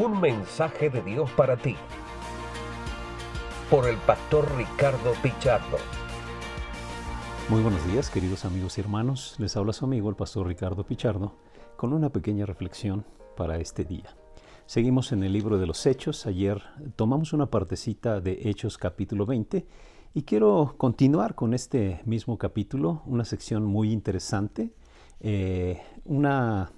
Un mensaje de Dios para ti. Por el pastor Ricardo Pichardo. Muy buenos días, queridos amigos y hermanos. Les habla su amigo el pastor Ricardo Pichardo con una pequeña reflexión para este día. Seguimos en el libro de los Hechos. Ayer tomamos una partecita de Hechos capítulo 20 y quiero continuar con este mismo capítulo, una sección muy interesante, eh, una,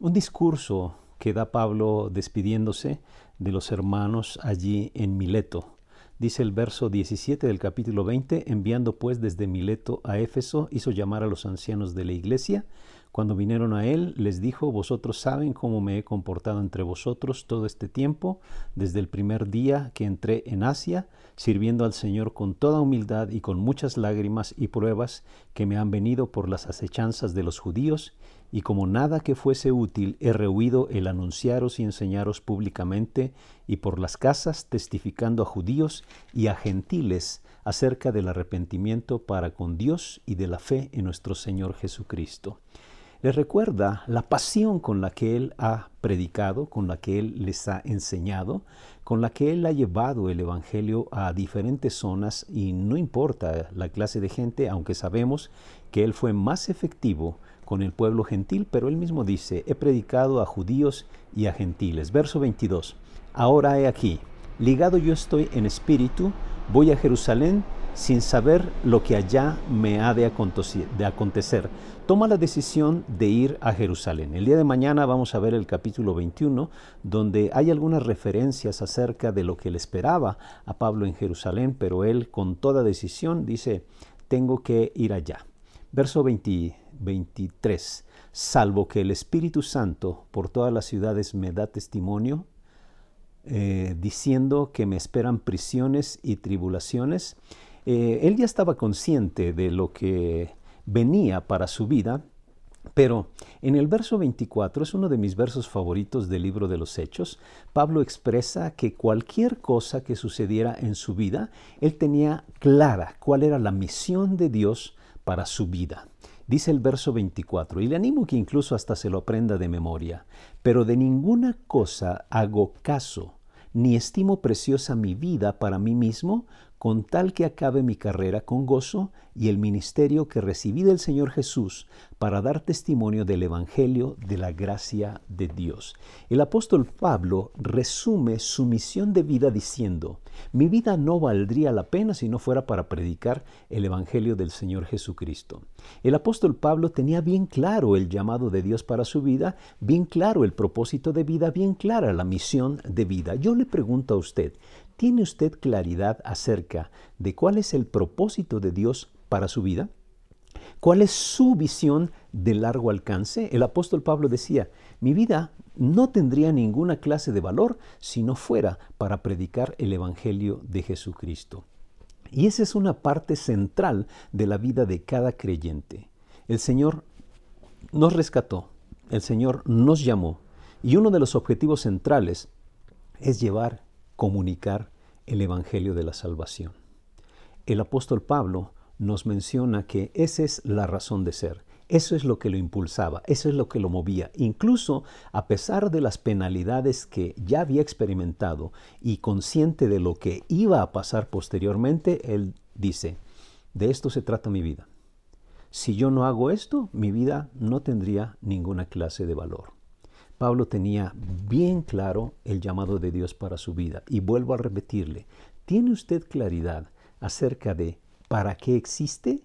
un discurso que da Pablo despidiéndose de los hermanos allí en Mileto. Dice el verso 17 del capítulo 20, enviando pues desde Mileto a Éfeso, hizo llamar a los ancianos de la iglesia. Cuando vinieron a él, les dijo, vosotros saben cómo me he comportado entre vosotros todo este tiempo, desde el primer día que entré en Asia, sirviendo al Señor con toda humildad y con muchas lágrimas y pruebas que me han venido por las acechanzas de los judíos, y como nada que fuese útil he rehuido el anunciaros y enseñaros públicamente y por las casas testificando a judíos y a gentiles acerca del arrepentimiento para con Dios y de la fe en nuestro Señor Jesucristo. Les recuerda la pasión con la que Él ha predicado, con la que Él les ha enseñado, con la que Él ha llevado el Evangelio a diferentes zonas y no importa la clase de gente, aunque sabemos que Él fue más efectivo con el pueblo gentil, pero él mismo dice, he predicado a judíos y a gentiles. Verso 22, ahora he aquí, ligado yo estoy en espíritu, voy a Jerusalén sin saber lo que allá me ha de acontecer. Toma la decisión de ir a Jerusalén. El día de mañana vamos a ver el capítulo 21, donde hay algunas referencias acerca de lo que le esperaba a Pablo en Jerusalén, pero él con toda decisión dice, tengo que ir allá. Verso 23. Salvo que el Espíritu Santo por todas las ciudades me da testimonio, eh, diciendo que me esperan prisiones y tribulaciones. Eh, él ya estaba consciente de lo que venía para su vida, pero en el verso 24 es uno de mis versos favoritos del libro de los Hechos. Pablo expresa que cualquier cosa que sucediera en su vida, él tenía clara cuál era la misión de Dios para su vida. Dice el verso 24, y le animo que incluso hasta se lo aprenda de memoria, pero de ninguna cosa hago caso, ni estimo preciosa mi vida para mí mismo, con tal que acabe mi carrera con gozo y el ministerio que recibí del Señor Jesús para dar testimonio del Evangelio de la gracia de Dios. El apóstol Pablo resume su misión de vida diciendo, mi vida no valdría la pena si no fuera para predicar el Evangelio del Señor Jesucristo. El apóstol Pablo tenía bien claro el llamado de Dios para su vida, bien claro el propósito de vida, bien clara la misión de vida. Yo le pregunto a usted, ¿Tiene usted claridad acerca de cuál es el propósito de Dios para su vida? ¿Cuál es su visión de largo alcance? El apóstol Pablo decía, mi vida no tendría ninguna clase de valor si no fuera para predicar el Evangelio de Jesucristo. Y esa es una parte central de la vida de cada creyente. El Señor nos rescató, el Señor nos llamó, y uno de los objetivos centrales es llevar comunicar el Evangelio de la Salvación. El apóstol Pablo nos menciona que esa es la razón de ser, eso es lo que lo impulsaba, eso es lo que lo movía. Incluso a pesar de las penalidades que ya había experimentado y consciente de lo que iba a pasar posteriormente, él dice, de esto se trata mi vida. Si yo no hago esto, mi vida no tendría ninguna clase de valor. Pablo tenía bien claro el llamado de Dios para su vida. Y vuelvo a repetirle, ¿tiene usted claridad acerca de para qué existe?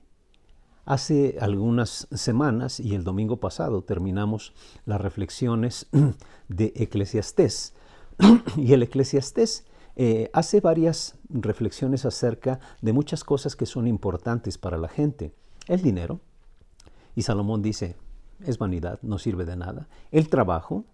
Hace algunas semanas y el domingo pasado terminamos las reflexiones de Eclesiastés. y el Eclesiastés eh, hace varias reflexiones acerca de muchas cosas que son importantes para la gente. El dinero. Y Salomón dice, es vanidad, no sirve de nada. El trabajo,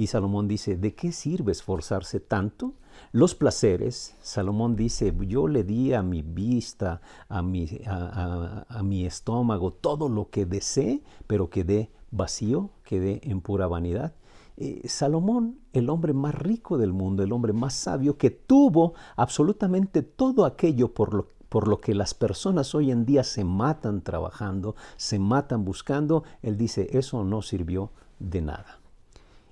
y Salomón dice, ¿de qué sirve esforzarse tanto? Los placeres, Salomón dice, yo le di a mi vista, a mi, a, mi estómago, todo lo que deseé, pero quedé vacío, quedé en pura vanidad. Eh, Salomón, el hombre más rico del mundo, el hombre más sabio, que tuvo absolutamente todo aquello por lo por lo que las personas hoy en día se matan trabajando, se matan buscando, él dice, eso no sirvió de nada.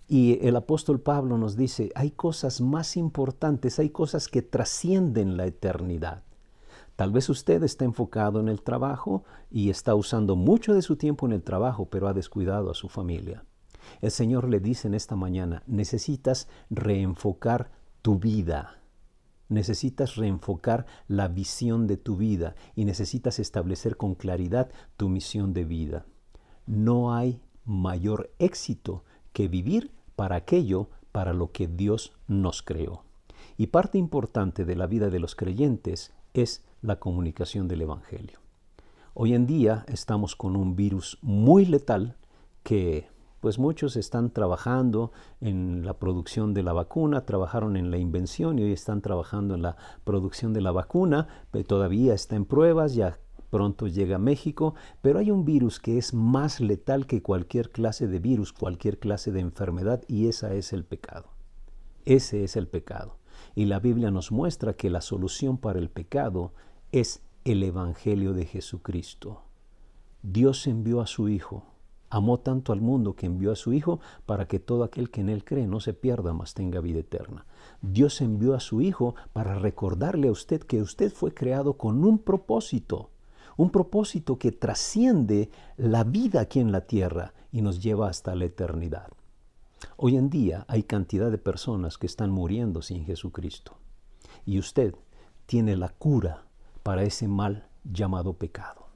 Y el apóstol Pablo nos dice, hay cosas más importantes, hay cosas que trascienden la eternidad. Tal vez usted está enfocado en el trabajo y está usando mucho de su tiempo en el trabajo, pero ha descuidado a su familia. El Señor le dice en esta mañana, necesitas reenfocar tu vida. Necesitas reenfocar la visión de tu vida y necesitas establecer con claridad tu misión de vida. No hay mayor éxito que vivir para aquello para lo que Dios nos creó. Y parte importante de la vida de los creyentes es la comunicación del Evangelio. Hoy en día estamos con un virus muy letal que pues muchos están trabajando en la producción de la vacuna, trabajaron en la invención y hoy están trabajando en la producción de la vacuna, pero todavía está en pruebas, ya pronto llega a México, pero hay un virus que es más letal que cualquier clase de virus, cualquier clase de enfermedad, y esa es el pecado. Ese es el pecado. Y la Biblia nos muestra que la solución para el pecado es el Evangelio de Jesucristo. Dios envió a su Hijo, amó tanto al mundo que envió a su Hijo para que todo aquel que en Él cree no se pierda, mas tenga vida eterna. Dios envió a su Hijo para recordarle a usted que usted fue creado con un propósito un propósito que trasciende la vida aquí en la tierra y nos lleva hasta la eternidad. Hoy en día hay cantidad de personas que están muriendo sin Jesucristo y usted tiene la cura para ese mal llamado pecado.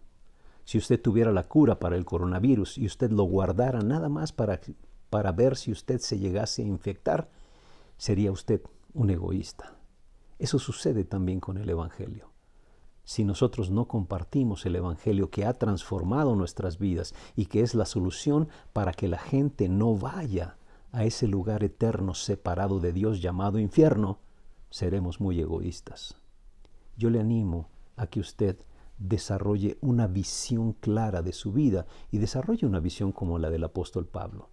Si usted tuviera la cura para el coronavirus y usted lo guardara nada más para, para ver si usted se llegase a infectar, sería usted un egoísta. Eso sucede también con el Evangelio si nosotros no compartimos el Evangelio que ha transformado nuestras vidas y que es la solución para que la gente no vaya a ese lugar eterno separado de Dios llamado infierno, seremos muy egoístas. Yo le animo a que usted desarrolle una visión clara de su vida y desarrolle una visión como la del apóstol Pablo,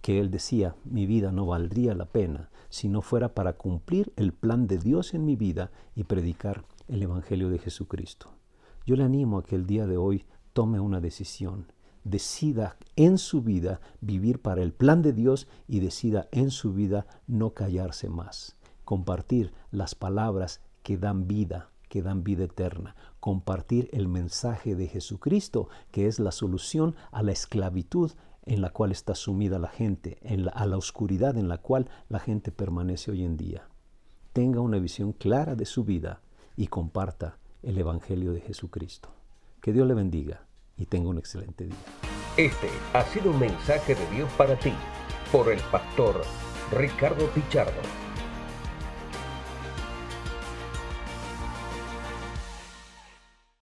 que él decía, mi vida no valdría la pena si no fuera para cumplir el plan de Dios en mi vida y predicar el Evangelio de Jesucristo. Yo le animo a que el día de hoy tome una decisión, decida en su vida vivir para el plan de Dios y decida en su vida no callarse más, compartir las palabras que dan vida, que dan vida eterna, compartir el mensaje de Jesucristo, que es la solución a la esclavitud en la cual está sumida la gente, a la oscuridad en la cual la gente permanece hoy en día. Tenga una visión clara de su vida y comparta el Evangelio de Jesucristo. Que Dios le bendiga y tenga un excelente día. Este ha sido un mensaje de Dios para ti por el pastor Ricardo Pichardo.